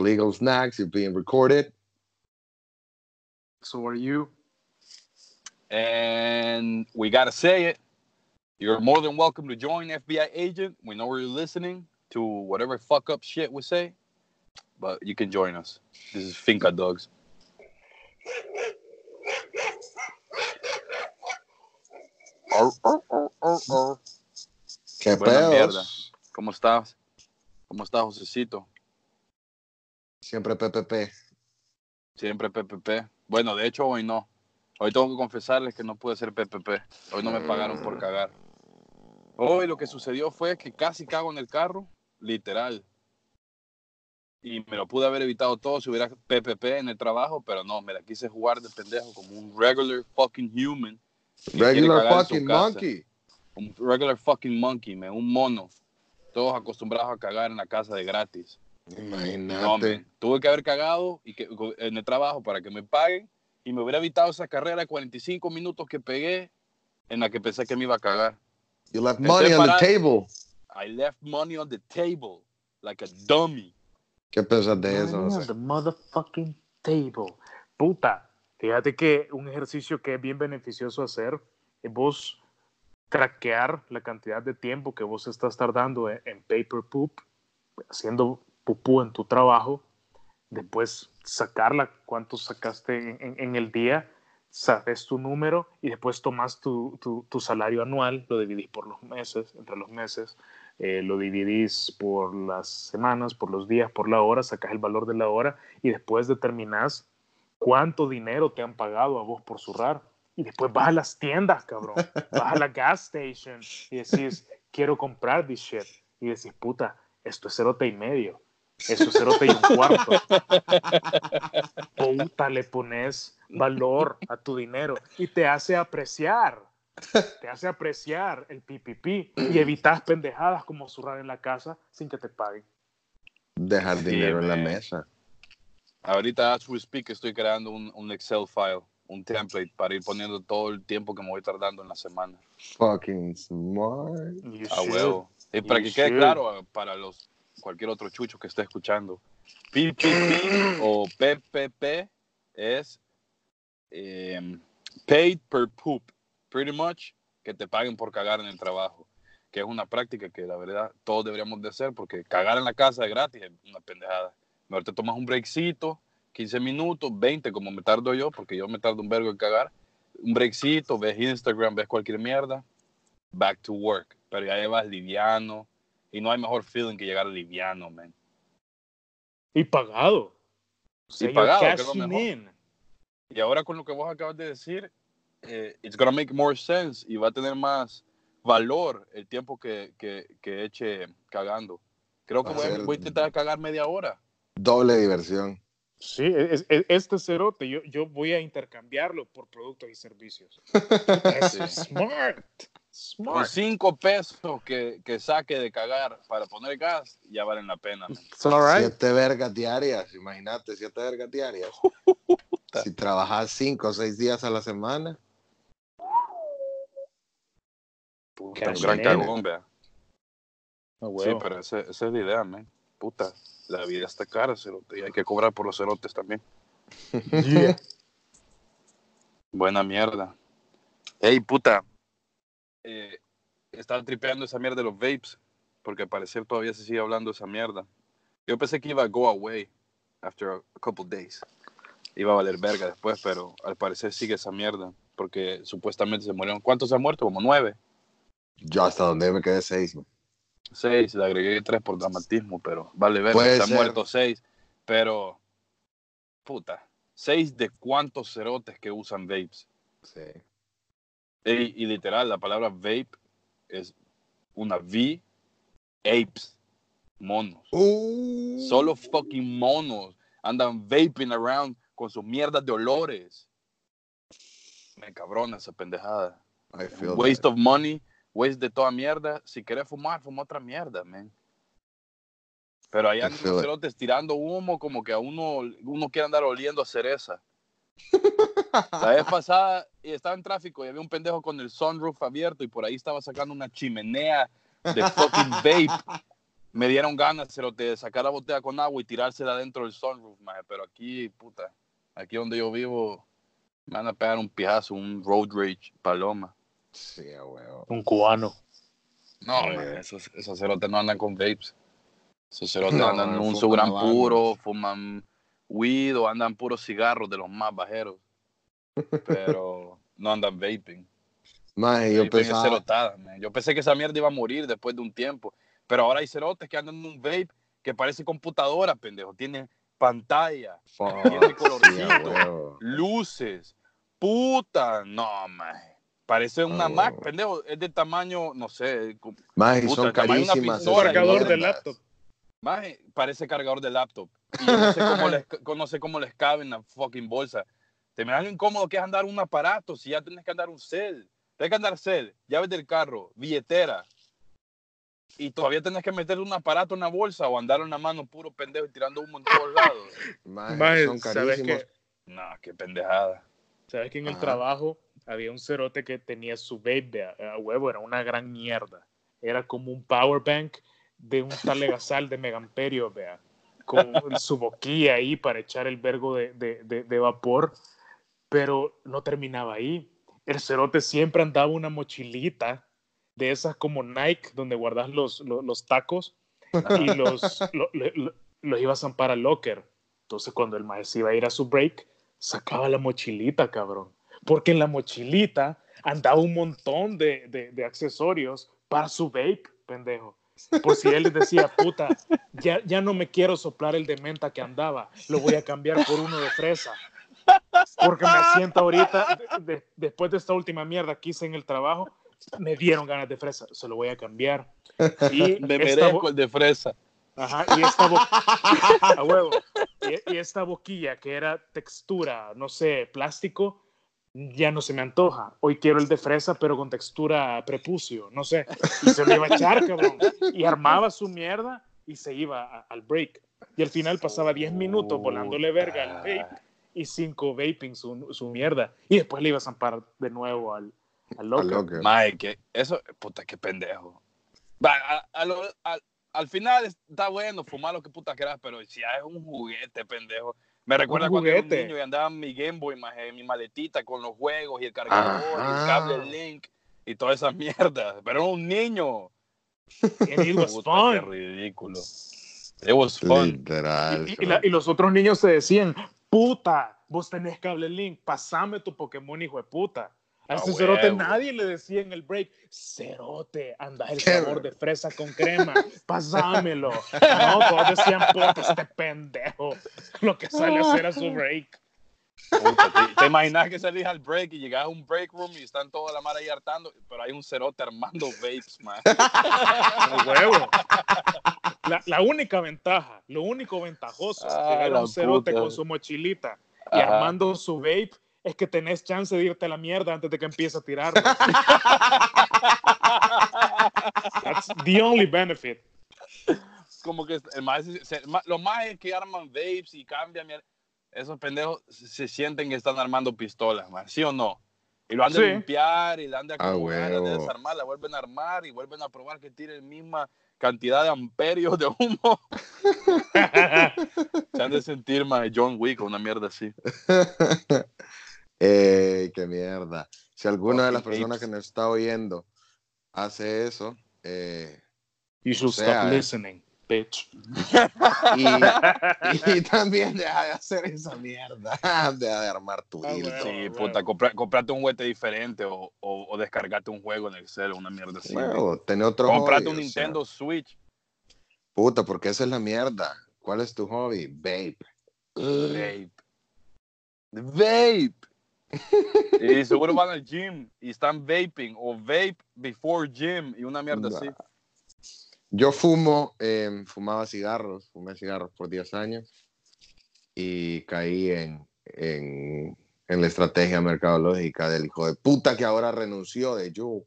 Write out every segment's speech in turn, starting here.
legal snacks. You're being recorded. So are you. And we gotta say it. You're more than welcome to join FBI agent. We know you're listening to whatever fuck up shit we say, but you can join us. This is Finca Dogs. Ar, ar, ar, ar, ar. ¿Qué Buena pedos? mierda. ¿Cómo estás? ¿Cómo estás, Josecito? Siempre PPP. Siempre PPP. Bueno, de hecho, hoy no. Hoy tengo que confesarles que no pude ser PPP. Hoy no me pagaron por cagar. Hoy lo que sucedió fue que casi cago en el carro, literal. Y me lo pude haber evitado todo si hubiera PPP en el trabajo, pero no, me la quise jugar de pendejo como un regular fucking human. Regular fucking monkey. Un regular fucking monkey, man, un mono. Todos acostumbrados a cagar en la casa de gratis. Imagínate. No. Tuve que haber cagado y que, en el trabajo para que me paguen y me hubiera evitado esa carrera de 45 minutos que pegué en la que pensé que me iba a cagar. you left money on the table. I left money on the table like a dummy. ¿Qué piensas de eso? Money on the motherfucking table. Puta, fíjate que un ejercicio que es bien beneficioso hacer es vos traquear la cantidad de tiempo que vos estás tardando en, en paper poop, haciendo pupú en tu trabajo, después sacarla, cuánto sacaste en, en- el día, sabes tu número y después tomas tu, tu- tu salario anual, lo dividís por los meses, entre los meses, eh, lo dividís por las semanas, por los días, por la hora, sacas el valor de la hora y después determinás cuánto dinero te han pagado a vos por zurrar. Y después vas a las tiendas, cabrón. Vas a la gas station y decís, quiero comprar this shit. Y decís, puta, esto es cerote y medio. Eso es cerote y un cuarto. Puta, le pones valor a tu dinero y te hace apreciar. Te hace apreciar el PPP y evitas pendejadas como zurrar en la casa sin que te paguen. Dejar Sí, dinero en la man. mesa. Ahorita, as we speak, estoy creando un, un Excel file, un template para ir poniendo todo el tiempo que me voy tardando en la semana. Fucking smart. You A huevo. Y para You que quede should. claro eh, para los cualquier otro chucho que esté escuchando, PPP o PPP es eh, paid per poop, pretty much que te paguen por cagar en el trabajo, que es una práctica que la verdad todos deberíamos de hacer porque cagar en la casa es gratis, es una pendejada. Mejor te tomas un breakcito, 15 minutos, 20 como me tardo yo, porque yo me tardo un vergo en cagar, un breakcito, ves Instagram, ves cualquier mierda, back to work. Pero ya llevas liviano y no hay mejor feeling que llegar liviano, man. Y pagado. O sea, Y pagado, que es lo mejor. in. Y ahora con lo que vos acabas de decir, eh, it's gonna make more sense y va a tener más valor el tiempo que, que, que eche cagando. Creo que voy voy a intentar cagar media hora. Doble diversión. Sí, es- es- este cerote yo, yo voy a intercambiarlo por productos y servicios. Es Sí. Smart. Con Smart. cinco pesos que, que saque de cagar para poner gas, ya valen la pena. right. Siete vergas diarias. Imagínate, siete vergas diarias. si trabajas cinco o seis días a la semana. Puta, un gran cagón, vea. Sí, pero ese- esa es la idea, man. Puta, la vida está cara, cerote, y hay que cobrar por los cerotes también. Yeah. Buena mierda. Ey, puta. Eh, estaba tripeando esa mierda de los vapes, porque al parecer todavía se sigue hablando esa mierda. Yo pensé que iba a go away after a couple days. Iba a valer verga después, pero al parecer sigue esa mierda, porque supuestamente se murieron. ¿Cuántos se han muerto? Como nueve. Yo hasta donde me quedé seis. man. Seis, le agregué tres por dramatismo, pero vale verga, se han muerto seis. Pero, puta, seis de cuántos cerotes que usan vapes. Sí. Ey, y literal, la palabra vape es una V, apes, monos. Uh. Solo fucking monos andan vaping around con sus mierdas de olores. Me cabrona esa pendejada. I feel Waste that. of money, waste de toda mierda. Si querés fumar, fuma otra mierda, man. Pero I andan tirando humo como que a uno, uno quiere andar oliendo a cereza. La vez pasada y estaba en tráfico y había un pendejo con el sunroof abierto y por ahí estaba sacando una chimenea de fucking vape. me dieron ganas cerote, de sacar la botella con agua y tirársela dentro del sunroof, maje, pero aquí, puta, aquí donde yo vivo, me van a pegar un pijazo, un road rage, paloma. Sí, huevo. Un cubano. No, esos, esos cerotes no andan con vapes. Esos cerotes No, andan un fuman su gran habanos. puro, fuman weed o andan puros cigarros de los más bajeros. Pero no andan vaping. Maje, yo Vaping pensaba, cerotada, man. Yo pensé que esa mierda iba a morir después de un tiempo. Pero ahora hay cerotes que andan en un vape que parece computadora, pendejo. Tiene pantalla, fuck, tiene colorcito, luces. Puta, no, man. Parece una Mac, pendejo. Es de tamaño, no sé, Puta, son carísimas. Un esas cargador de laptop. Maje, parece cargador de laptop. Y yo no sé cómo les, no sé cómo les cabe en la fucking bolsa. Te me da lo incómodo que es andar un aparato si ya tienes que andar un cel. Tienes que andar cel, llaves del carro, billetera. Y todavía tienes que meter un aparato en la bolsa o andar en la mano puro pendejo y tirando humo en todos lados. Maje, Maje, son ¿sabes carísimos. qué? No, qué pendejada. ¿Sabes que en el trabajo había un cerote que tenía su vape a, a huevo? Era una gran mierda. Era como un power bank de un talegasal de megamperio, vea. Con su boquilla ahí para echar el vergo de, de- de- de vapor. Pero no terminaba ahí. El cerote siempre andaba una mochilita de esas como Nike, donde guardas los, los, los tacos y los, lo- lo- lo- los iba a zampar al locker. Entonces, cuando el maestro iba a ir a su break, sacaba la mochilita, cabrón. Porque en la mochilita andaba un montón de, de- de accesorios para su vape, pendejo. Por si él les decía, puta, ya, ya no me quiero soplar el de menta que andaba, lo voy a cambiar por uno de fresa. Porque me siento ahorita, de- de- después de esta última mierda que hice en el trabajo, me dieron ganas de fresa, se lo voy a cambiar. Y Me merezco el de fresa. Ajá, y esta, a huevo. Y, y esta boquilla que era textura, no sé, plástico, ya no se me antoja. Hoy quiero el de fresa, pero con textura prepucio, no sé. Y se lo iba a echar, cabrón. Y armaba su mierda y se iba a- al break. Y al final pasaba 10 minutos volándole verga al vape y 5 vaping su, su mierda. Y después le iba a zampar de nuevo al, al Al locker. que eso, puta, qué pendejo. Va, a- a lo- al- al final está bueno fumar lo que puta quieras, pero si ya es un juguete, pendejo. Me recuerda cuando era un niño y andaba en mi Game Boy, en mi maletita con los juegos y el cargador y el Ajá. cable Link y toda esa mierda. Pero era un niño. And it was Puta, fun. qué ridículo. It was fun. Literal. Y, y la- y los otros niños se decían, puta, vos tenés cable link, pasame tu Pokémon, hijo de puta. A Ah, ese cerote nadie le decía en el break, cerote, anda el sabor de fresa con crema, pasámelo. No, todos decían, puta, este pendejo, lo que sale a hacer a su break. Puta, ¿te, imaginas que salís al break y llegas a un break room y están toda la mara ahí hartando, pero hay un cerote armando vapes, man. A huevo. La, la única ventaja, lo único ventajoso Ah, ver a la un cerote puta. con su mochilita y Ajá. armando su vape es que tenés chance de irte a la mierda antes de que empiece a tirar. That's the only benefit. como que el más, los más que arman vapes y cambian, esos pendejos se, sienten que están armando pistolas, man, ¿sí o no? Y lo han de Sí. limpiar y la han de Ah, acomodar, han de desarmar, la vuelven a armar y vuelven a probar que tiene la misma cantidad de amperios de humo. Se han de sentir más John Wick o una mierda así. Ey, qué mierda. Si alguna de las personas apes. que nos está oyendo hace eso, eh, You should O sea, stop listening, bitch. y, y también deja de hacer esa mierda, deja de armar tu Ah, dildo. Sí, bueno. puta, compra- comprate un juguete diferente o, o, o descargate un juego en el cel o una mierda así. Tener otro comprate hobby, un o sea, Nintendo Switch. puta, porque esa es la mierda. ¿Cuál es tu hobby? Vape. Vape. Vape. Y seguro van al gym y están vaping o vape before gym y una mierda así. Yo fumo, eh, fumaba cigarros, fumé cigarros por 10 años y caí en, en, en la estrategia mercadológica del hijo de puta que ahora renunció de yo.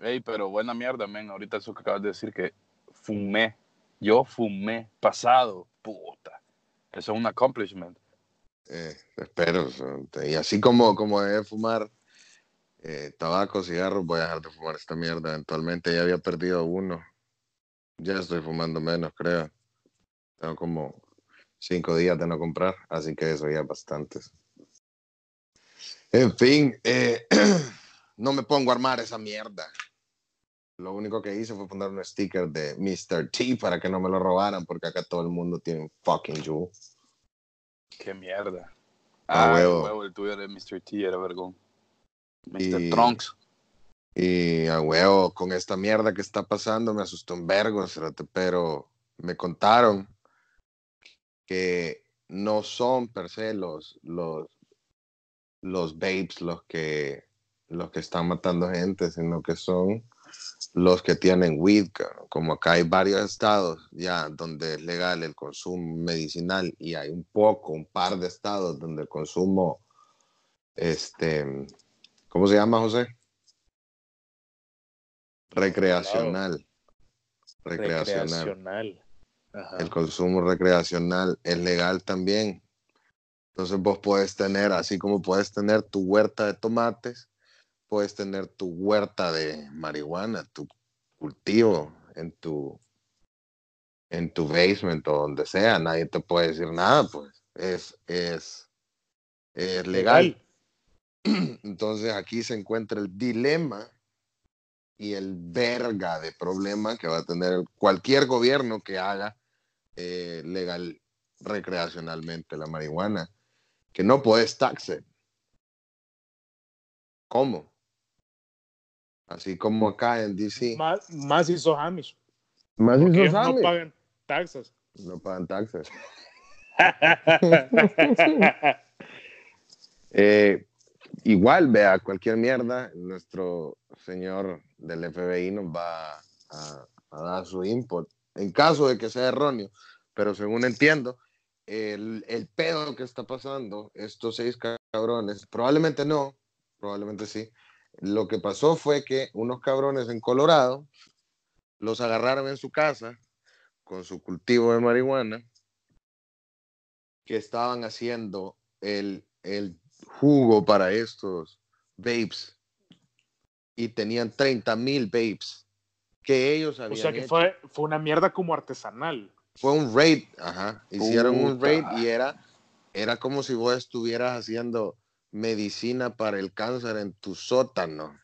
Ey, pero buena mierda, men. Ahorita eso que acabas de decir que fumé. Yo fumé pasado. Puta. Eso es un accomplishment. Eh, espero. y así como, como dejé de fumar eh, tabaco, cigarros, voy a dejar de fumar esta mierda. Eventualmente ya había perdido uno. Ya estoy fumando menos, creo. Tengo como cinco días de no comprar, así que eso ya es bastantes. En fin, eh, no me pongo a armar esa mierda. Lo único que hice fue poner un sticker de Mr. T para que no me lo robaran, porque acá todo el mundo tiene fucking Juul. Qué mierda. Ah, Ah, huevo. huevo, el tuyo de Mr. T era vergón. Mr. Y- Trunks. Y a huevo, con esta mierda que está pasando, me asustó un vergo, pero me contaron que no son per se los, los, los babes los que, los que están matando gente, sino que son los que tienen weed, como acá hay varios estados ya donde es legal el consumo medicinal y hay un poco, un par de estados donde el consumo, este, ¿cómo se llama, José? Recreacional. Recreacional. Recreacional. Ajá. El consumo recreacional es legal también. Entonces vos puedes tener, así como puedes tener tu huerta de tomates, puedes tener tu huerta de marihuana, tu cultivo en tu en tu basement o donde sea, nadie te puede decir nada, pues es es es legal. Entonces aquí se encuentra el dilema y el verga de problema que va a tener cualquier gobierno que haga eh, legal recreacionalmente la marihuana, que no puedes taxar. ¿Cómo? Así como acá en DC. Más, más si sos Amish. Más Porque esos ellos no Amish. pagan taxas. No pagan taxes. Eh, igual, vea, cualquier mierda, nuestro señor del FBI nos va a, a dar su input en caso de que sea erróneo, pero según entiendo, el, el pedo que está pasando, estos seis cabrones, probablemente no, probablemente sí, lo que pasó fue que unos cabrones en Colorado los agarraron en su casa con su cultivo de marihuana que estaban haciendo el, el jugo para estos vapes y tenían 30 mil vapes que ellos habían o sea que hecho. fue, fue una mierda como artesanal. Fue un raid, ajá, hicieron un raid y era, era como si vos estuvieras haciendo medicina para el cáncer en tu sótano.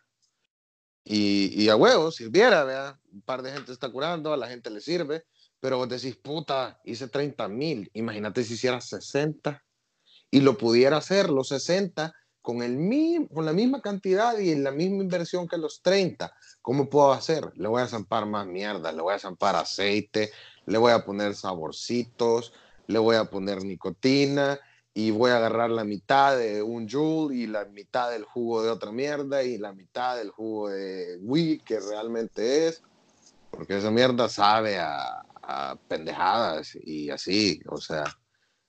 Y, a huevo, sirviera, vea, un par de gente está curando, a la gente le sirve, pero vos decís, puta, hice 30 mil, imagínate si hiciera 60 y lo pudiera hacer los 60 con, el mi- con la misma cantidad y la misma inversión que los 30. ¿Cómo puedo hacer? Le voy a zampar más mierda, le voy a zampar aceite, le voy a poner saborcitos, le voy a poner nicotina y voy a agarrar la mitad de un joule y la mitad del jugo de otra mierda y la mitad del jugo de weed que realmente es, porque esa mierda sabe a, a pendejadas y así, o sea.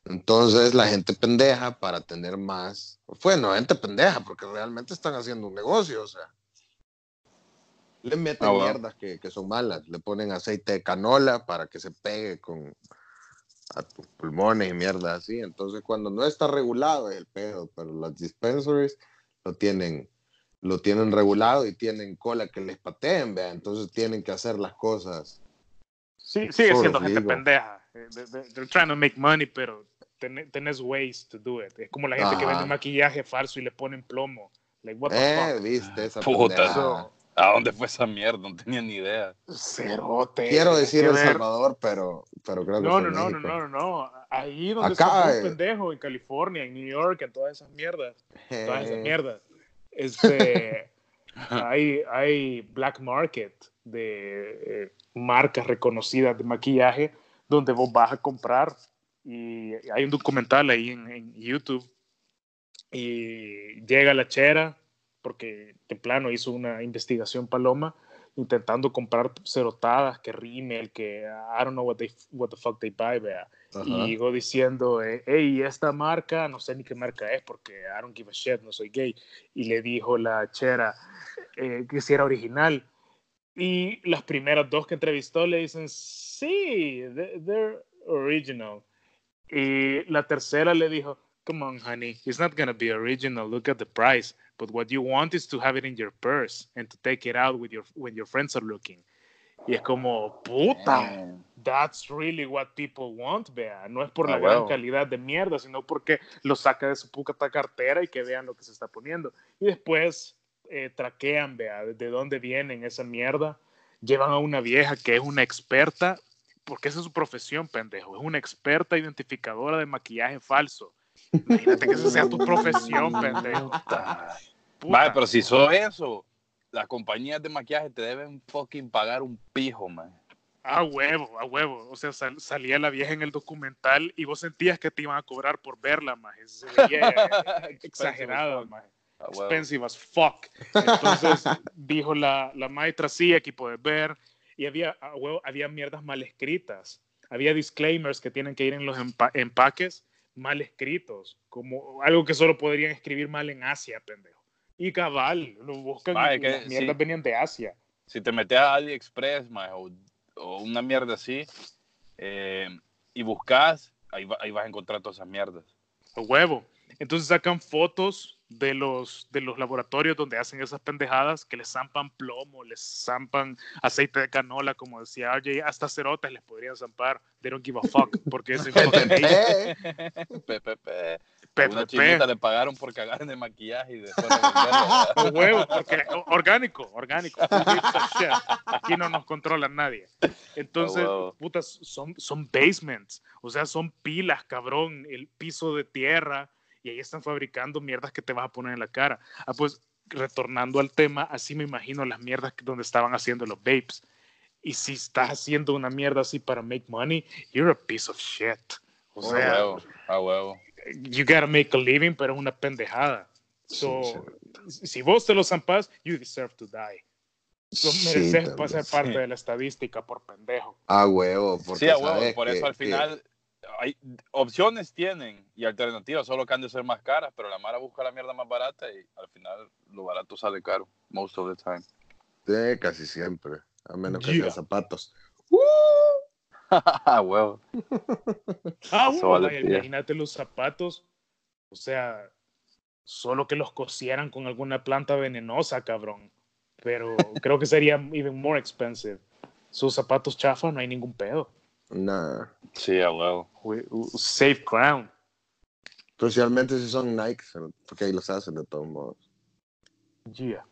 Entonces la gente pendeja para tener más, bueno, gente pendeja porque realmente están haciendo un negocio, o sea. Le meten Ah, bueno. mierdas que, que son malas, le ponen aceite de canola para que se pegue con a tus pulmones y mierda así. Entonces cuando no está regulado es el pedo, pero los dispensaries lo tienen, lo tienen regulado y tienen cola que les pateen, vea. Entonces tienen que hacer las cosas. Sí, sigue siendo gente legal. pendeja. Eh, they- they- They're trying to make money, pero ten- tenés ways to do it. Es como la gente que Ajá. vende maquillaje falso y le ponen plomo. Like, what the Eh, fuck? viste esa Puta. pendejada. ¿A dónde fue esa mierda? No tenía ni idea. Cerote. Quiero decir El Salvador, pero, pero creo que No, fue no, no, no, no, no, no. Ahí donde Acá, somos eh. pendejos, en California, en New York, en todas esas mierdas. Todas esas Eh, mierdas. Este, hay, hay black market de eh, marcas reconocidas de maquillaje donde vos vas a comprar y hay un documental ahí en, en YouTube y llega la chera porque de plano hizo una investigación paloma intentando comprar cerotadas que rímel que I don't know what, they, what the fuck they buy vea ajá. y llegó diciendo, eh, hey, esta marca, no sé ni qué marca es porque I don't give a shit, no soy gay. Y le dijo la chera eh, que si era original. Y las primeras dos que entrevistó le dicen, sí, they- they're original. Y la tercera le dijo, come on, honey, it's not gonna be original. Look at the price. But what you want is to have it in your purse and to take it out with your, when your friends are looking. Y es como, puta, Man. that's really what people want, vea. No es por la Ah, gran huevo. calidad de mierda, sino porque lo saca de su puta cartera y que vean lo que se está poniendo. Y después eh, traquean, vea, de dónde vienen esa mierda. Llevan a una vieja que es una experta, porque esa es su profesión, pendejo. Es una experta identificadora de maquillaje falso. Imagínate que esa sea tu profesión, pendejo. Puta. Vale, pero si sos eso, las compañías de maquillaje te deben fucking pagar un pijo, man. A huevo, a huevo. O sea, sal- salía la vieja en el documental y vos sentías que te iban a cobrar por verla, más. Se veía exagerada, más. Expensive as fuck. Entonces dijo la, la maestra, sí, aquí puedes ver. Y había, a huevo, había mierdas mal escritas. Había disclaimers que tienen que ir en los empa- empaques mal escritos, como algo que solo podrían escribir mal en Asia, pendejo. Y cabal, lo buscan Ma, y es que las mierdas sí. venían de Asia. Si te metes a AliExpress, o, o una mierda así, eh, y buscas, ahí, va- ahí vas a encontrar todas esas mierdas. A huevo. Entonces sacan fotos de los, de los laboratorios donde hacen esas pendejadas que les zampan plomo, les zampan aceite de canola, como decía RJ, hasta cerotes les podrían zampar. They don't give a fuck, porque es information. Eh, PPP. PPP. Una chinita le pagaron por cagar en el maquillaje y después huevo, porque orgánico, orgánico. Aquí no nos controla nadie. Entonces, A huevo. putas, son, son basements, o sea, son pilas, cabrón, el piso de tierra, y ahí están fabricando mierdas que te vas a poner en la cara. Ah, pues, retornando al tema, así me imagino las mierdas que- donde estaban haciendo los vapes. Y si estás haciendo una mierda así para make money, you're a piece of shit. O A sea, huevo, a huevo. you gotta make a living, pero es una pendejada. So, Sí, si vos te lo zampas, you deserve to die. Sí, mereces también. pasar parte de la estadística por pendejo. A huevo, porque Sí, a huevo, por eso que- al final hay opciones tienen y alternativas, solo que han de ser más caras, pero la Mara busca la mierda más barata y al final lo barato sale caro, most of the time. Sí, casi siempre, a menos que Yeah. sean zapatos. Ah, huevo. Ah, bueno, vale imagínate los zapatos, o sea, solo que los cosieran con alguna planta venenosa, cabrón. Pero creo que sería even more expensive. Sus zapatos chafa, no hay ningún pedo. Nah. Sí, a huevo. Safe ground. Especialmente si son Nike, porque ahí los hacen de todos modos. Yeah.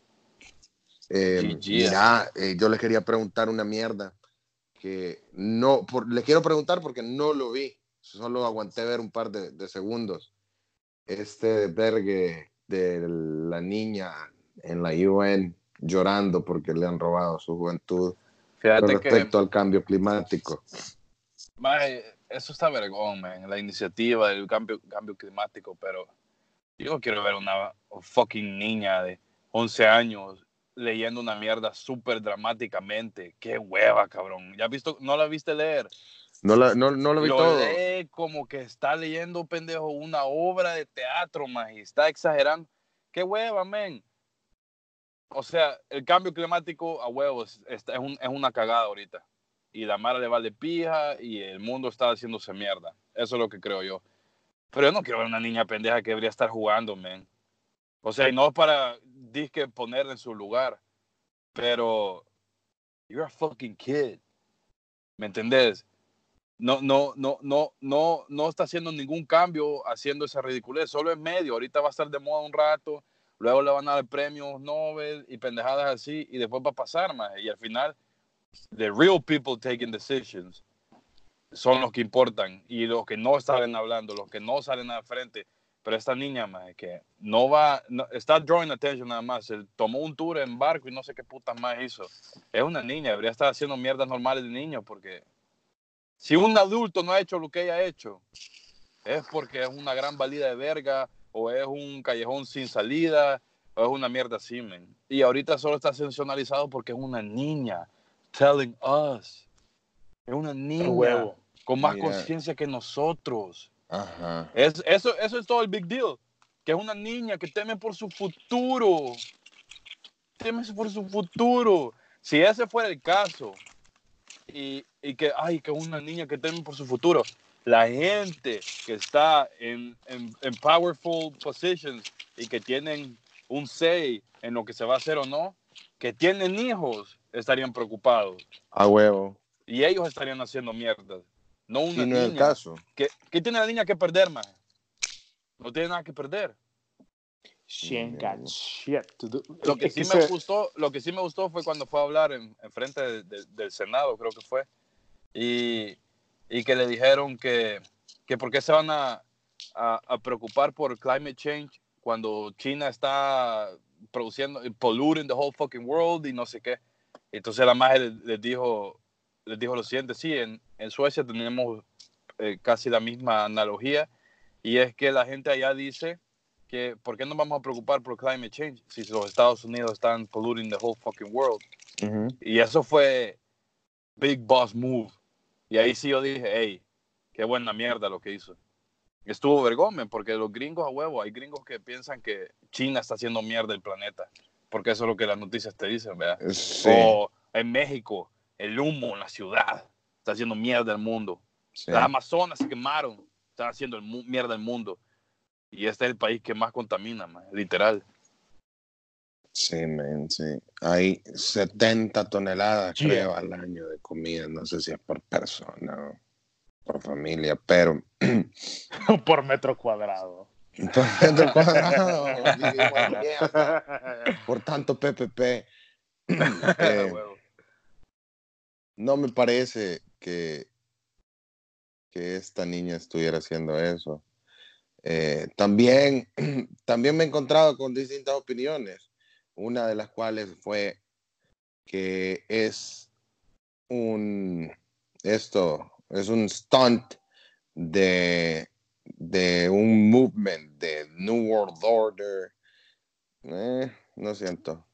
Eh, mira, eh, yo les quería preguntar una mierda que no, por, les quiero preguntar porque no lo vi, solo aguanté ver un par de, de segundos. Este vergue de la niña en la UN llorando porque le han robado su juventud con Fíjate que respecto al cambio climático. Maje, eso está vergón, man, la iniciativa del cambio, cambio climático, pero yo quiero ver una fucking niña de 11 años leyendo una mierda súper dramáticamente. Qué hueva, cabrón. ¿Ya has visto? ¿No la viste leer? No, la- no, no lo vi Lo todo. lee como que está leyendo, pendejo, una obra de teatro, man, y está exagerando. Qué hueva, men. O sea, el cambio climático a huevos es, es, un- es una cagada ahorita. Y la mara le vale pija y el mundo está haciéndose mierda. Eso es lo que creo yo. Pero yo no quiero ver una niña pendeja que debería estar jugando, men. O sea, y no para disque ponerla en su lugar. Pero you're a fucking kid. ¿Me entendés? No, no, no, no, no, no está haciendo ningún cambio haciendo esa ridiculez, solo en medio. Ahorita va a estar de moda un rato, luego le van a dar premios Nobel y pendejadas así, y después va a pasar más. Y al final, the real people taking decisions son los que importan y los que no salen hablando, los que no salen al frente. Pero esta niña, más que no va, no- está drawing attention nada más. Se tomó un tour en barco y no sé qué puta más hizo. Es una niña, debería estar haciendo mierdas normales de niño porque si un adulto no ha hecho lo que ella ha hecho, es porque es una gran valida de verga, o es un callejón sin salida, o es una mierda así, men. Y ahorita solo está sensacionalizado porque es una niña telling us. Es una niña huevo. con más conciencia que nosotros. Ajá. Es, eso, eso es todo el big deal. Que es una niña que teme por su futuro. Teme por su futuro. Si ese fuera el caso, y, y que, ay, que una niña que teme por su futuro, la gente que está en, en, en powerful positions y que tienen un say en lo que se va a hacer o no, que tienen hijos estarían preocupados A huevo. y ellos estarían haciendo mierda. No una Y no es el niña. caso. ¿Qué, qué tiene la niña que perder, más? No tiene nada que perder. She ain't got shit to do. Lo que sí me gustó, lo que sí me gustó fue cuando fue a hablar en, en frente de- de- del Senado, creo que fue, y, y que le dijeron que, que por qué se van a, a, a preocupar por climate change cuando China está produciendo, polluting the whole fucking world y no sé qué. Entonces la magia les, dijo, les dijo lo siguiente, sí, en, en Suecia tenemos eh, casi la misma analogía, y es que la gente allá dice que ¿por qué nos vamos a preocupar por climate change si los Estados Unidos están polluting the whole fucking world? Ujú. Y eso fue big boss move. Y ahí sí yo dije, hey, qué buena mierda lo que hizo. Estuvo vergüenza porque los gringos a huevo, hay gringos que piensan que China está haciendo mierda el planeta, porque eso es lo que las noticias te dicen, ¿verdad? Sí, O en México, el humo en la ciudad está haciendo mierda el mundo. sí. Las Amazonas se quemaron, están haciendo el mierda el mundo. Y este es el país que más contamina, man, literal. Sí, man, sí. Hay 70 toneladas, Yeah. creo, al año de comida. No sé si es por persona o por familia, pero por metro cuadrado. Por cuadrado, tanto PPP. Eh, no me parece que, que esta niña estuviera haciendo eso. Eh, también, también me he encontrado con distintas opiniones, una de las cuales fue que es un, esto, es un stunt de, de un movement de New World Order. Eh, no siento.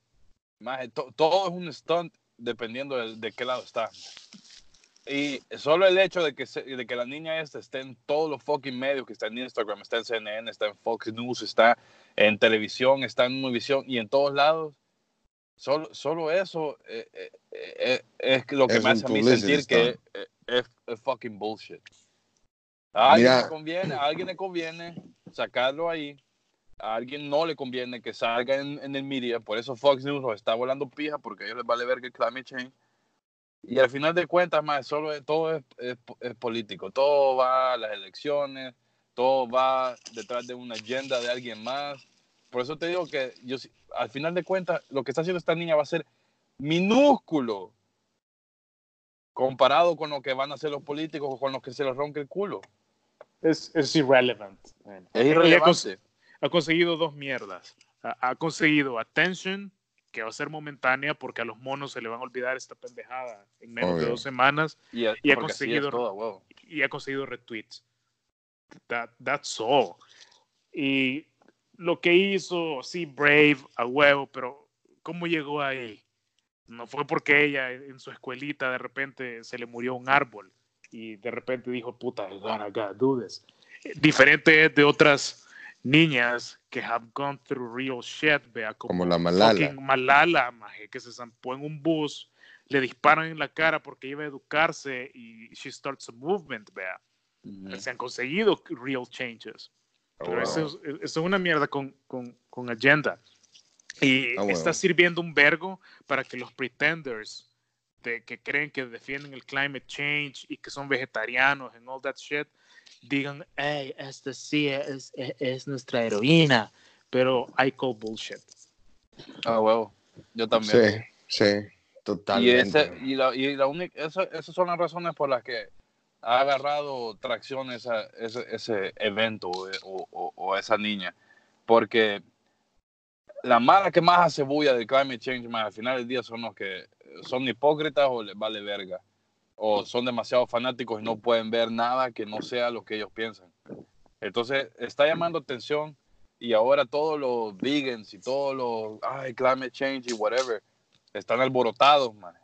Maje, to- todo es un stunt dependiendo de, de qué lado está. Y solo el hecho de que, se- de que la niña esta esté en todos los fucking medios, que está en Instagram, está en CNN, está en Fox News, está en televisión, está en Univision y en todos lados, solo, solo eso eh, eh, eh, es lo que Es me hace a mí sentir que stunt. eh, es, es fucking bullshit. A alguien, Mira. le conviene, a alguien le conviene sacarlo ahí, a alguien no le conviene que salga en, en el media, por eso Fox News los está volando pija, porque a ellos les vale ver que climate change. Y al final de cuentas, más solo es- todo es, es- es político, todo va a las elecciones, todo va detrás de una agenda de alguien más. Por eso te digo que yo, al final de cuentas, lo que está haciendo esta niña va a ser minúsculo comparado con lo que van a hacer los políticos o con los que se les ronque el culo. Es, es irrelevant. man. Es Ella ha cons- irrelevante. ha conseguido dos mierdas. Ha, ha conseguido attention, que va a ser momentánea porque a los monos se le van a olvidar esta pendejada en menos de dos semanas Y, a- y ha conseguido- todo, y ha conseguido retweets. That, that's all. Y lo que hizo, sí, Brave, a huevo, pero ¿cómo llegó ahí? No fue porque ella en su escuelita de repente se le murió un árbol y de repente dijo, puta, I gotta, gotta do this. Diferente de otras niñas que have gone through real shit, vea, Como la Malala. Malala, maje, que se zampó en un bus, le disparan en la cara porque iba a educarse y she starts a movement, vea. Ujú. Se han conseguido real changes. Oh, Pero wow. eso, es, eso es una mierda con, con, con agenda. Y bueno. está sirviendo un vergo para que los pretenders de, que creen que defienden el climate change y que son vegetarianos and all that shit, digan, hey, esta sí es, es, es nuestra heroína. Pero I call bullshit. Ah, huevo. Yo también. Sí, sí, Y, totalmente. ese, y, la, y la única, esa- esas son las razones por las que ha agarrado tracción esa, ese, ese evento eh, o, o- o esa niña. Porque la mala que más hace bulla del climate change, más al final del día son los que son hipócritas o les vale verga. O son demasiado fanáticos y no pueden ver nada que no sea lo que ellos piensan. Entonces, está llamando atención y ahora todos los vegans y todos los, ay, climate change y whatever, están alborotados, man.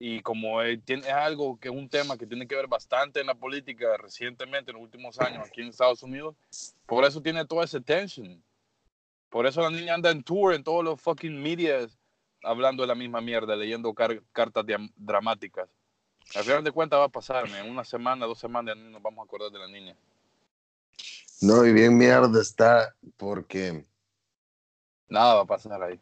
Y como es, tiene, es algo que es un tema que tiene que ver bastante en la política recientemente, en los últimos años aquí en Estados Unidos, por eso tiene toda esa tension. Por eso la niña anda en tour en todos los fucking medias hablando de la misma mierda, leyendo car- cartas dramáticas. Al final de cuentas va a pasarme, en una semana, dos semanas nos vamos a acordar de la niña. No, y bien mierda está porque Nada va a pasar ahí.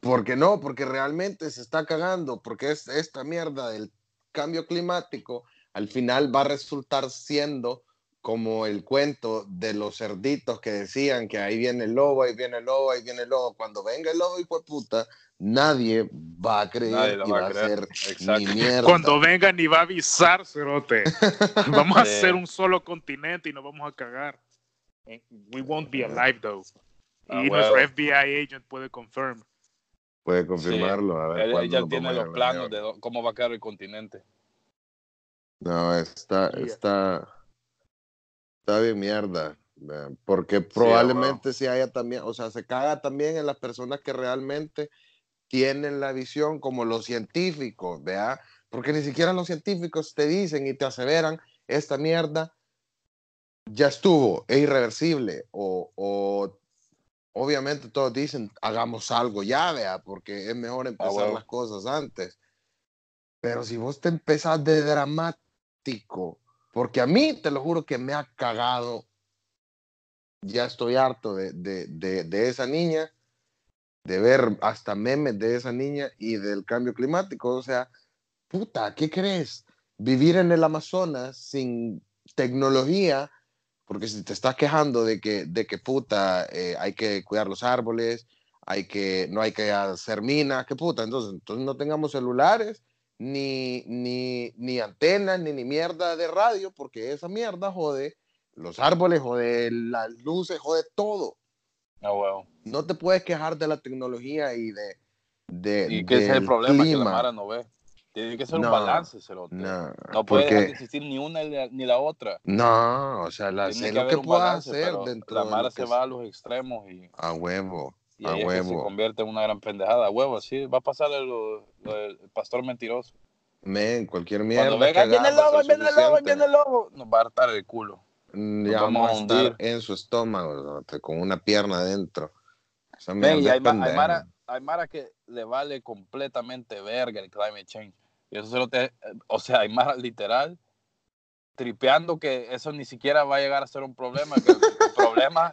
Porque no, porque realmente se está cagando, porque es esta mierda del cambio climático al final va a resultar siendo como el cuento de los cerditos que decían que ahí viene el lobo, ahí viene el lobo, ahí viene el lobo. Cuando venga el lobo, hijo de puta, nadie va a creer y va a va a creer. ser Exacto. ni mierda. Cuando venga ni va a avisar, cerote. Vamos a Sí. ser un solo continente y nos vamos a cagar. Eh, We won't be alive, though. Ah, y nuestro FBI agent puede confirm. Puede confirmarlo, a ver Él, ya tiene los planos de cómo va a quedar el continente. No, está, Yeah. está, está bien mierda. Porque probablemente si haya también, o sea, se caga también en las personas que realmente tienen la visión como los científicos, ¿vea? Porque ni siquiera los científicos te dicen y te aseveran, esta mierda ya estuvo, es irreversible, o, o obviamente todos dicen, hagamos algo ya, vea, porque es mejor empezar huevo. las cosas antes. Pero si vos te empezás de dramático, porque a mí, te lo juro que me ha cagado, ya estoy harto de, de, de, esa niña, de ver hasta memes de esa niña y del cambio climático. O sea, puta, ¿qué crees? Vivir en el Amazonas sin tecnología, porque si te estás quejando de que, de que puta, eh, hay que cuidar los árboles, hay que, no hay que hacer minas, qué puta, entonces, entonces no tengamos celulares, ni, ni, ni antenas, ni, ni mierda de radio, porque esa mierda jode los árboles, jode las luces, jode todo. Ah, huevo. No te puedes quejar de la tecnología y de... de ¿Y qué es el problema que la clima. Mara no ve? Tiene que ser No, un balance, cerote. No, No puede dejar de porque... existir ni una ni la, otra. No, o sea, la, sé que lo que balance, hacer dentro la de Mara se que va a los extremos y, A huevo, y a ahí es que se huevo. convierte en una gran pendejada. A huevo, así va a pasar lo, lo del pastor mentiroso. Men, cualquier mierda Cuando venga, viene el lobo, viene el lobo, viene el lobo. Nos va a hartar el culo. Mm, Nos Ya vamos a estar en su estómago, ¿no? con una pierna adentro. Mierda y hay, hay. Mara, hay Mara que le vale completamente verga el climate change. Y eso se lo te, o sea, hay Mara literal tripeando que eso ni siquiera va a llegar a ser un problema, que el problema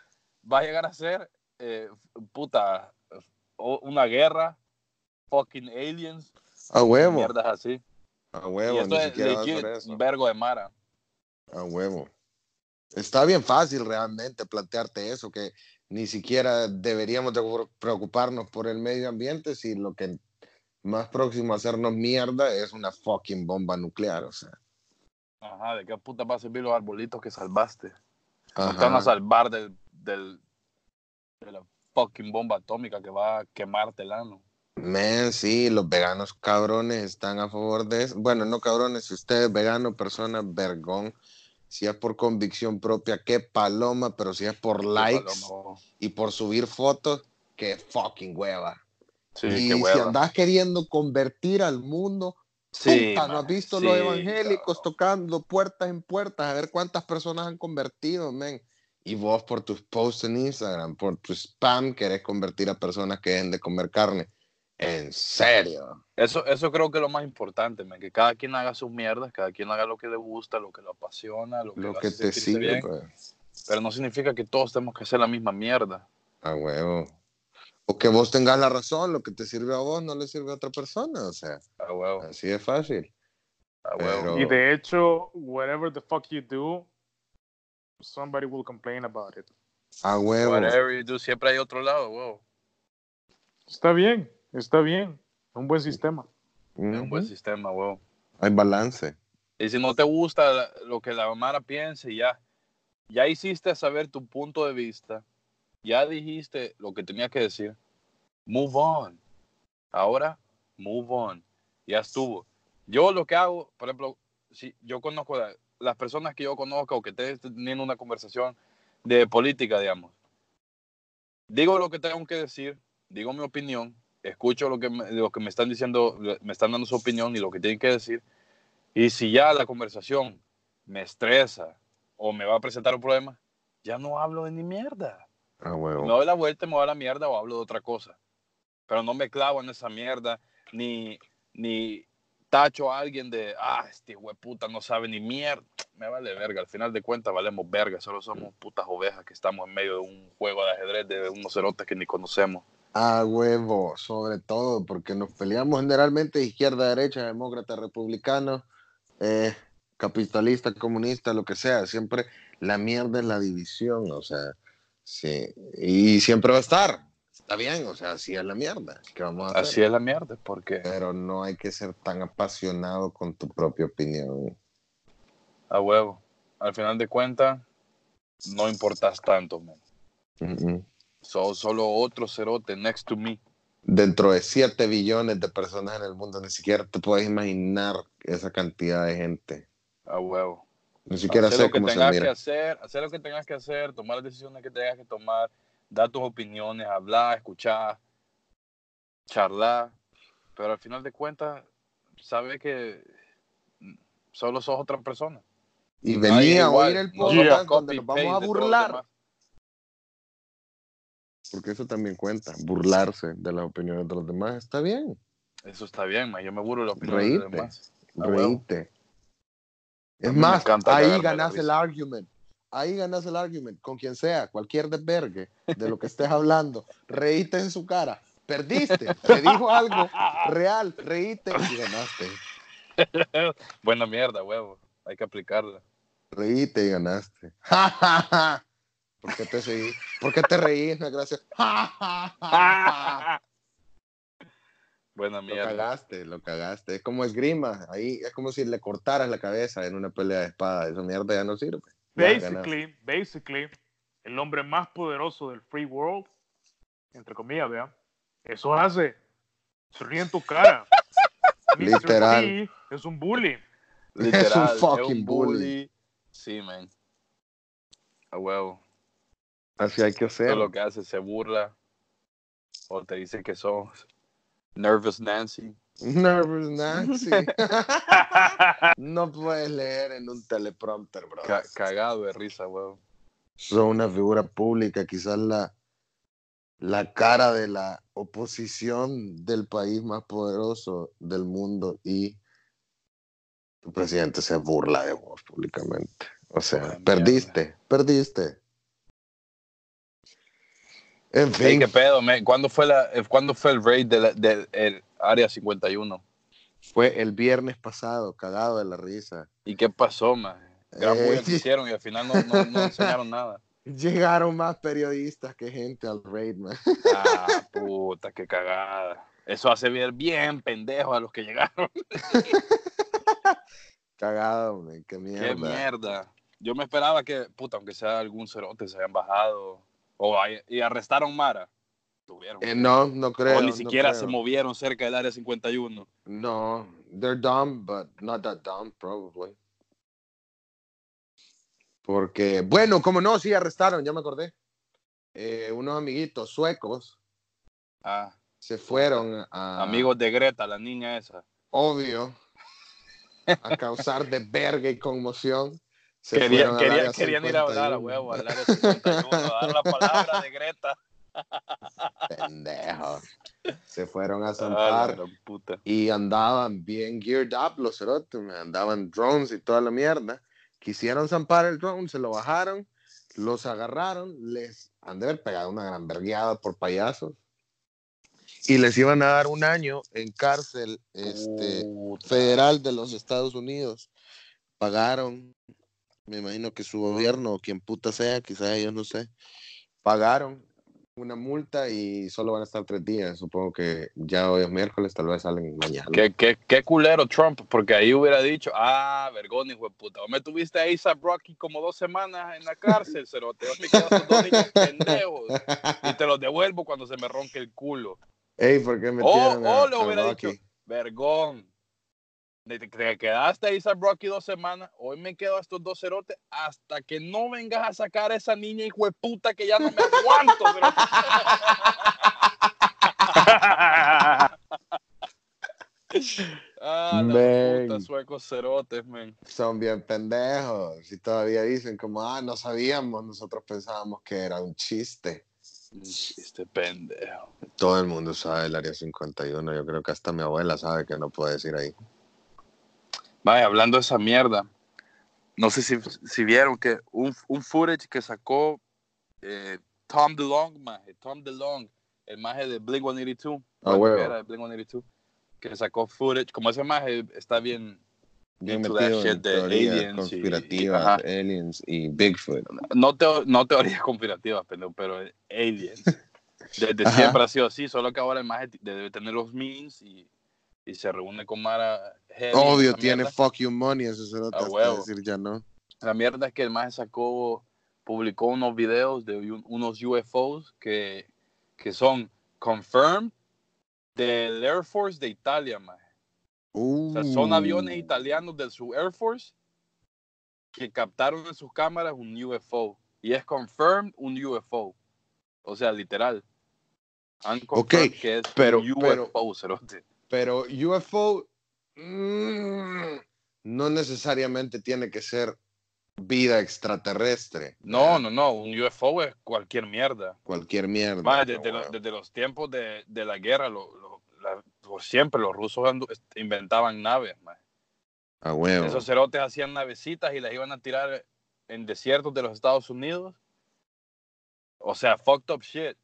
va a llegar a ser, eh, puta, una guerra, fucking aliens, A huevo, mierdas así. a y huevo, esto ni es legit, eso. un vergo de Mara. A huevo. Está bien fácil realmente plantearte eso, que ni siquiera deberíamos de preocuparnos por el medio ambiente si lo que más próximo a hacernos mierda es una fucking bomba nuclear, o sea. Ajá, ¿de qué puta va a servir los arbolitos que salvaste? No te van a Ajá. salvar del, del, de la fucking bomba atómica que va a quemarte el ano. Men, sí, los veganos cabrones están a favor de eso. Bueno, no cabrones, si usted es vegano, persona, vergón. Si es por convicción propia, qué paloma, pero si es por likes Paloma, y por subir fotos, qué fucking hueva. Sí, y qué si hueva. andas queriendo convertir al mundo, Sí, puta, ¿no has visto sí, los evangélicos cabrón. tocando puertas en puertas a ver cuántas personas han convertido, men? Y vos por tus posts en Instagram, por tu spam, querés convertir a personas que dejen de comer carne. En serio. Eso, eso creo que es lo más importante, man, que cada quien haga sus mierdas, cada quien haga lo que le gusta, lo que le apasiona, lo que, Lo lo que te sirve, pues. pero no significa que todos tenemos que hacer la misma mierda. A huevo. O que vos tengas la razón, lo que te sirve a vos no le sirve a otra persona. O sea, A huevo, así de fácil. a huevo. Pero- Y de hecho, whatever the fuck you do, somebody will complain about it. A huevo. Whatever you do, siempre hay otro lado, huevo. Está bien, está bien. Un buen sistema. Es un buen sistema, huevo. Hay balance. Y si no te gusta lo que la Mara piense, ya, ya hiciste saber tu punto de vista, ya dijiste lo que tenía que decir, move on. Ahora, move on. Ya estuvo. Yo lo que hago, por ejemplo, si yo conozco a las personas que yo conozco o que estén teniendo una conversación de política, digamos, digo lo que tengo que decir, digo mi opinión, escucho lo que me, lo que me están diciendo, me están dando su opinión y lo que tienen que decir. Y si ya la conversación me estresa o me va a presentar un problema, ya no hablo de ni mierda. A Me huevo. doy la vuelta, me voy a la mierda o hablo de otra cosa. Pero no me clavo en esa mierda, ni, ni tacho a alguien de, ah, este hueputa no sabe ni mierda. Me vale verga, al final de cuentas valemos verga, solo somos putas ovejas que estamos en medio de un juego de ajedrez de unos cerotes que ni conocemos. A huevo, sobre todo, porque nos peleamos generalmente izquierda, derecha, demócrata, republicano, eh, capitalista, comunista, lo que sea. Siempre la mierda es la división, o sea, sí. Y siempre va a estar. Está bien, o sea, así es la mierda. ¿Qué vamos a hacer? Así es la mierda, porque Pero no hay que ser tan apasionado con tu propia opinión. a huevo. Al final de cuentas, no importas tanto, man. Sos solo otro cerote next to me. Dentro de 7 billones de personas en el mundo, ni siquiera te puedes imaginar esa cantidad de gente. A huevo. Ni siquiera hacer sé lo que cómo se tengas que mira. hacer, hacer lo que tengas que hacer, tomar las decisiones que tengas que tomar, dar tus opiniones, hablar, escuchar, charlar, pero al final de cuentas, sabes que solo sos otra persona. Y venía a oír el podcast donde nos vamos a burlar. Porque eso también cuenta. Burlarse de las opiniones de los demás está bien. Eso está bien, yo me burlo de la opinión de los demás. Reíte. Es más, ahí ganas el argument. Ahí ganas el argument con quien sea, cualquier desvergue de lo que estés hablando. Reíte en su cara. Perdiste. Te dijo algo real. Reíte y ganaste. Buena mierda, huevo. Hay que aplicarla. Reíte y ganaste. ¿Por qué te seguí? ¿Por qué te reís? Gracias. Buena Lo mierda. cagaste, lo cagaste. Es como esgrima. Ahí es como si le cortaras la cabeza en una pelea de espada. Esa mierda ya no sirve. Basically, basically, el hombre más poderoso del free world, entre comillas, vea, eso hace. Se ríe en tu cara. Mr. Literal. T es un bully. Literal, Es un fucking bully. Sí, man. A huevo. Así hay que hacer. Todo lo que hace se burla. O te dice que sos Nervous Nancy. Nervous Nancy. no puedes leer en un teleprompter, bro. Ca- cagado de risa, huevo. Son una figura pública, quizás la, la cara de la oposición del país más poderoso del mundo y tu presidente se burla de vos públicamente. O sea, Buena perdiste, perdiste. En fin, ¿Qué pedo, man? ¿Cuándo fue, la, eh, ¿cuándo fue el raid del del- el Área 51? fue el viernes pasado, cagado de la risa. ¿Y qué pasó, man? Gran Eh, que hicieron y al final no, no, no enseñaron nada. Llegaron más periodistas que gente al raid, man. Ah, puta, qué cagada. Eso hace ver bien pendejo a los que llegaron. Cagado, man. Qué mierda. Qué mierda. Yo me esperaba que, puta, aunque sea algún cerote, se hayan bajado. O y arrestaron Mara. Tuvieron. Eh, no, no creo. o ni siquiera se movieron cerca del área 51. No, they're dumb, but not that dumb, probably. Porque, bueno, como no, sí arrestaron, ya me acordé. Eh, unos amiguitos suecos Ah, se fueron a, amigos de Greta, la niña esa. obvio, a causar de verga y conmoción. Se Quería- fueron al quería- área querían ir a hablar a 51. huevo al área 51, a dar la palabra de Greta. Pendejo. Se fueron a Ah, gran puta. y andaban bien geared up los cerotes, andaban drones y toda la mierda. Quisieron zampar el drone, se lo bajaron, los agarraron, les han de haber pegado una gran vergueada por payasos y les iban a dar un año en cárcel este, federal de los Estados Unidos. Pagaron, me imagino que su gobierno o quien puta sea, quizás ellos no sé, pagaron una multa y solo van a estar tres días. Supongo que ya hoy es miércoles, tal vez salen mañana. Qué, qué, qué culero Trump, porque ahí hubiera dicho, ah, vergón, hijo de puta, me tuviste a A$AP Rocky como dos semanas en la cárcel, cerote, yo me quedo esos dos niños pendejos y te los devuelvo cuando se me ronque el culo. Ey, ¿por qué O, a, o le hubiera dicho, vergón, te, te quedaste a A$AP Rocky dos semanas, hoy me quedo a estos dos cerotes hasta que no vengas a sacar a esa niña, hijo de puta, que ya no me aguanto. Ah, la Man. puta suecos cerotes, men. Son bien pendejos y todavía dicen como, ah, no sabíamos, nosotros pensábamos que era un chiste. Este pendejo. Todo el mundo sabe el área 51, yo creo que hasta mi abuela sabe que no puede decir ahí. Vaya, hablando de esa mierda, no sé si, si vieron que un, un footage que sacó eh, Tom DeLong, maje, Tom DeLong, el maje de Blink 182. Ah, bueno, era de Blink 182. Que sacó footage. Como ese maje está bien. Bien metido en teorías aliens y- conspirativas, ajá. aliens y Bigfoot. No, teo- no teorías conspirativas, pendejo, pero aliens. Desde Ajá. siempre ha sido así, solo que ahora el maje debe tener los memes y, y se reúne con Mara heavy, Obvio, tiene mierda. fuck you money, eso se lo A hasta huevo. decir ya no. La mierda es que el maje sacó, publicó unos videos de un- unos UFOs que, que son confirmed del Air Force de Italia, maje. O sea, son Uh. aviones italianos de su Air Force que captaron en sus cámaras un UFO. Y es confirmed un UFO. O sea, literal. Han confirmed que es pero- un pero- UFO, cerote. Pero UFO mm, no necesariamente tiene que ser vida extraterrestre. No, no, no. Un UFO es cualquier mierda. Cualquier mierda. No, desde, los tiempos de, de la guerra, lo- lo- la- por siempre los rusos inventaban naves. maje. A huevo. Esos cerotes hacían navecitas y las iban a tirar en desiertos de los Estados Unidos. O sea, fucked up shit.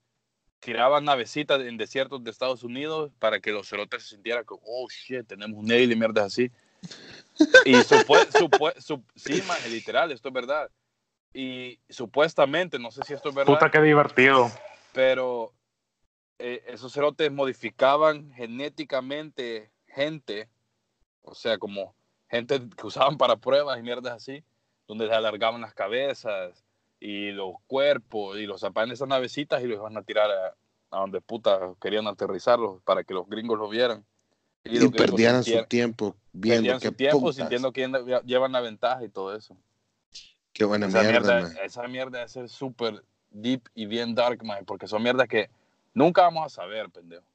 Tiraban navecitas en desiertos de Estados Unidos para que los cerotes se sintieran como, oh shit, tenemos un alien, mierdas así. Y supue, supue- sup- sí, maje, literal, esto es verdad. Y supuestamente, no sé si esto es verdad, Puta, qué divertido. pero eh, esos cerotes modificaban genéticamente gente, o sea, como gente que usaban para pruebas y mierdas así, donde se alargaban las cabezas y los cuerpos y los zapaban en esas navecitas y los iban a tirar a, a donde puta querían aterrizarlos para que los gringos lo vieran. Y, gringos perdieran su tiempo viendo perdían qué su tiempo putas. sintiendo que lle- llevan la ventaja y todo eso. Qué buena esa mierda, esa mierda debe ser súper deep y bien dark, man, porque son mierdas que nunca vamos a saber, pendejo.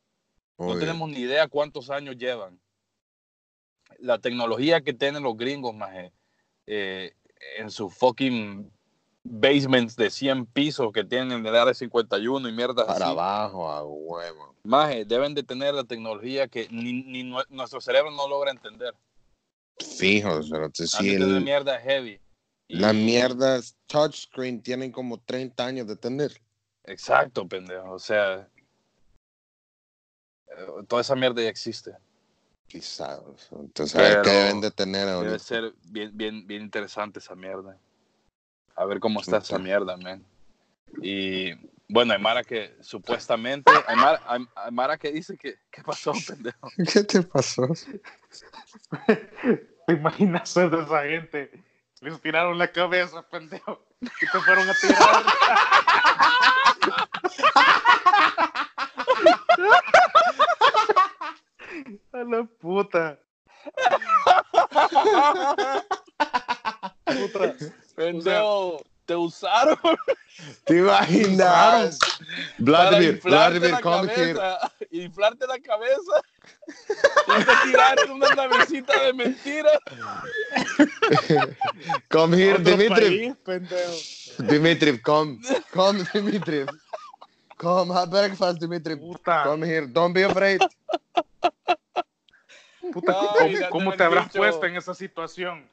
No tenemos ni idea cuántos años llevan. La tecnología que tienen los gringos, maje, eh, en sus fucking basements de 100 pisos que tienen en el área 51 y mierdas Para así. abajo, a huevo. Maje, deben de tener la tecnología que ni, ni nue- nuestro cerebro no logra entender. Fijo, pero te- sí, el- mierda heavy. Y- las mierdas touchscreen tienen como 30 años de tener. Exacto, pendejo. O sea, eh, toda esa mierda ya existe. Quizás. Entonces, a ver qué deben de tener ahorita. Debe ser bien, bien, bien interesante esa mierda. A ver cómo está esa mierda, man. Y bueno, hay Mara que supuestamente, hay Mara, hay- hay Mara que dice que, ¿qué pasó, pendejo? ¿Qué te pasó? ¿Te imaginas ser de esa gente? Les tiraron la cabeza, pendejo. Y te fueron a tirar. a la puta. Puta. Pendejo, te usaron ¿Te imaginas? Vladimir, Vladimir, la come here. cabeza, inflarte la cabeza y te tiraron una navecita de mentira. Come here, Dimitri. Dimitri, come. Come, Dimitri. Come, have breakfast, Dimitri. Puta. Come here. Don't be afraid. Puta, Ay, ¿cómo, te cómo habrás dicho. puesto en esa situación?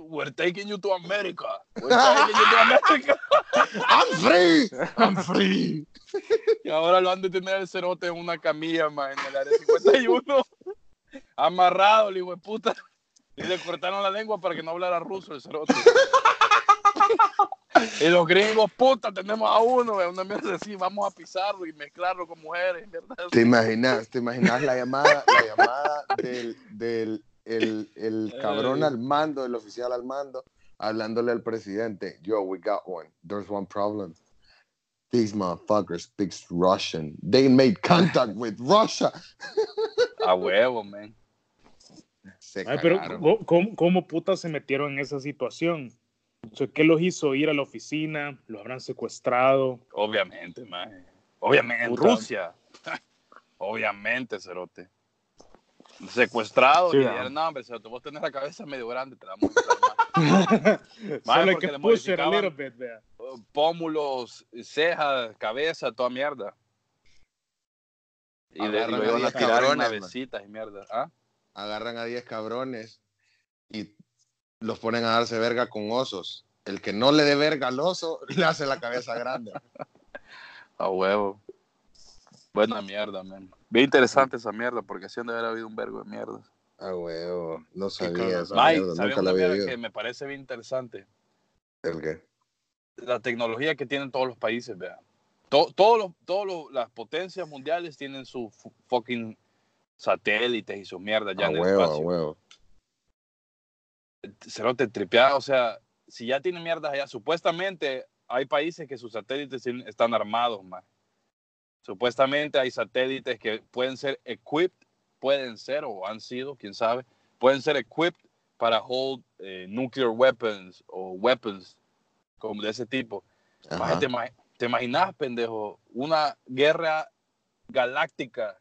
We're taking you to America. We're taking you to America. I'm free. I'm free. Y ahora lo han de tener el cerote en una camilla, man, en el área 51. Amarrado, el hijo de puta. Y le cortaron la lengua para que no hablara ruso el cerote. Y los gringos, puta, tenemos a uno, una mierda así, vamos a pisarlo y mezclarlo con mujeres, ¿verdad? ¿Te imaginas? ¿Te imaginas la llamada, la llamada del, del el, el cabrón al mando, el oficial al mando, hablándole al presidente? Yo, we got one. There's one problem. These motherfuckers speak Russian. They made contact with Russia. A huevo, man. Se Ay, pero. ¿cómo, cómo, putas se metieron en esa situación? O sea, ¿Qué los hizo ir a la oficina? ¿Los habrán secuestrado? Obviamente, man. Obviamente, en. Rusia. Obviamente, cerote. Secuestrado Sí, y dijeron, no, hombre, vos tenés la cabeza medio grande, te la vamos a inflar más". Solo hay que le push it a little bit, vea. pómulos, cejas, cabeza, toda mierda. Y, de, y Agarran lo a iban a 10 tirar en cabrones, navecitas y mierda. ¿Ah? Agarran a 10 cabrones y los ponen a darse verga con osos. El que no le dé verga al oso, le hace la cabeza grande. A huevo. Buena mierda, man. Bien interesante esa mierda, porque así han de haber habido un vergo de mierda. Ah, huevo. No sabía esa Mike, mierda, ¿sabes nunca una la había mierda que me parece bien interesante? ¿El qué? La tecnología que tienen todos los países, vea. To- todos los, todos los- las potencias mundiales tienen su fu- fucking satélites y sus mierdas ya A en el huevo, a espacio. huevo. Cerote tripeado, o sea, si ya tienen mierdas allá, supuestamente hay países que sus satélites están armados, más. Supuestamente hay satélites que pueden ser equipped, pueden ser o han sido, quién sabe, pueden ser equipped para hold eh, nuclear weapons o weapons como de ese tipo. ¿Te, te imaginas, pendejo, una guerra galáctica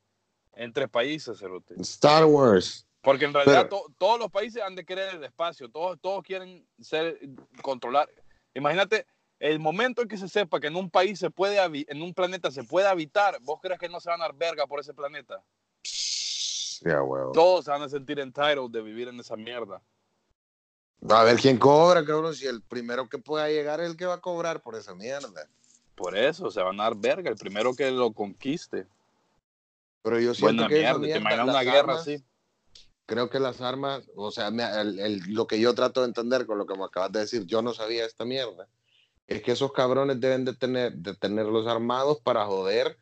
entre países, cerote? Star Wars. Porque en realidad Pero- to- todos los países han de querer el espacio, todos, todos quieren ser controlar. Imagínate el momento en que se sepa que en un país se puede en un planeta se puede habitar, ¿vos crees que no se van a dar verga por ese planeta? Ya, huevo. Todos se van a sentir entitled de vivir en esa mierda. A ver quién cobra, cabrón. Si el primero que pueda llegar es el que va a cobrar por esa mierda. Por eso se van a dar verga, el primero que lo conquiste. Pero yo siento Buena que mierda, te mierda, imaginas una guerra armas, así. Creo que las armas, o sea, me- el- el- lo que yo trato de entender con lo que me acabas de decir, yo no sabía esta mierda, es que esos cabrones deben de tener, de tenerlos armados para joder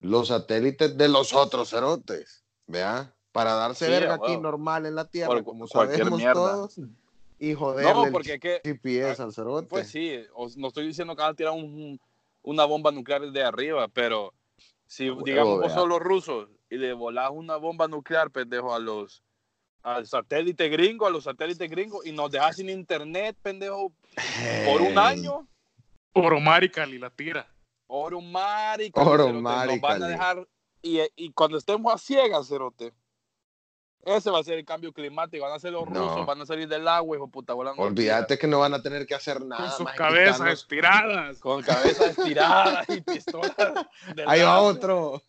los satélites de los otros cerotes, ¿vea? Para darse Sí, verga a aquí normal en la Tierra, Por como cualquier sabemos mierda. todos, y joderle No, el porque es que GPS al cerote. Pues sí, o- no estoy diciendo que van a tirar un- una bomba nuclear de arriba, pero si, huevo, digamos, vos vea. sos los rusos y le volás una bomba nuclear, pendejo, a los al satélite gringo, a los satélites gringos, y nos dejas sin internet, pendejo, por un Eh, año, Oro Maricali la tira. oro marica, Oro cerote, nos van a maricali. dejar, y, y cuando estemos a ciegas, cerote, ese va a ser el cambio climático, van a ser los No. rusos, van a salir del agua, hijo puta, volando. Olvídate que no van a tener que hacer nada. Con sus más cabezas quitarnos- estiradas. Con cabezas estiradas y pistolas. de Ahí va láser. otro.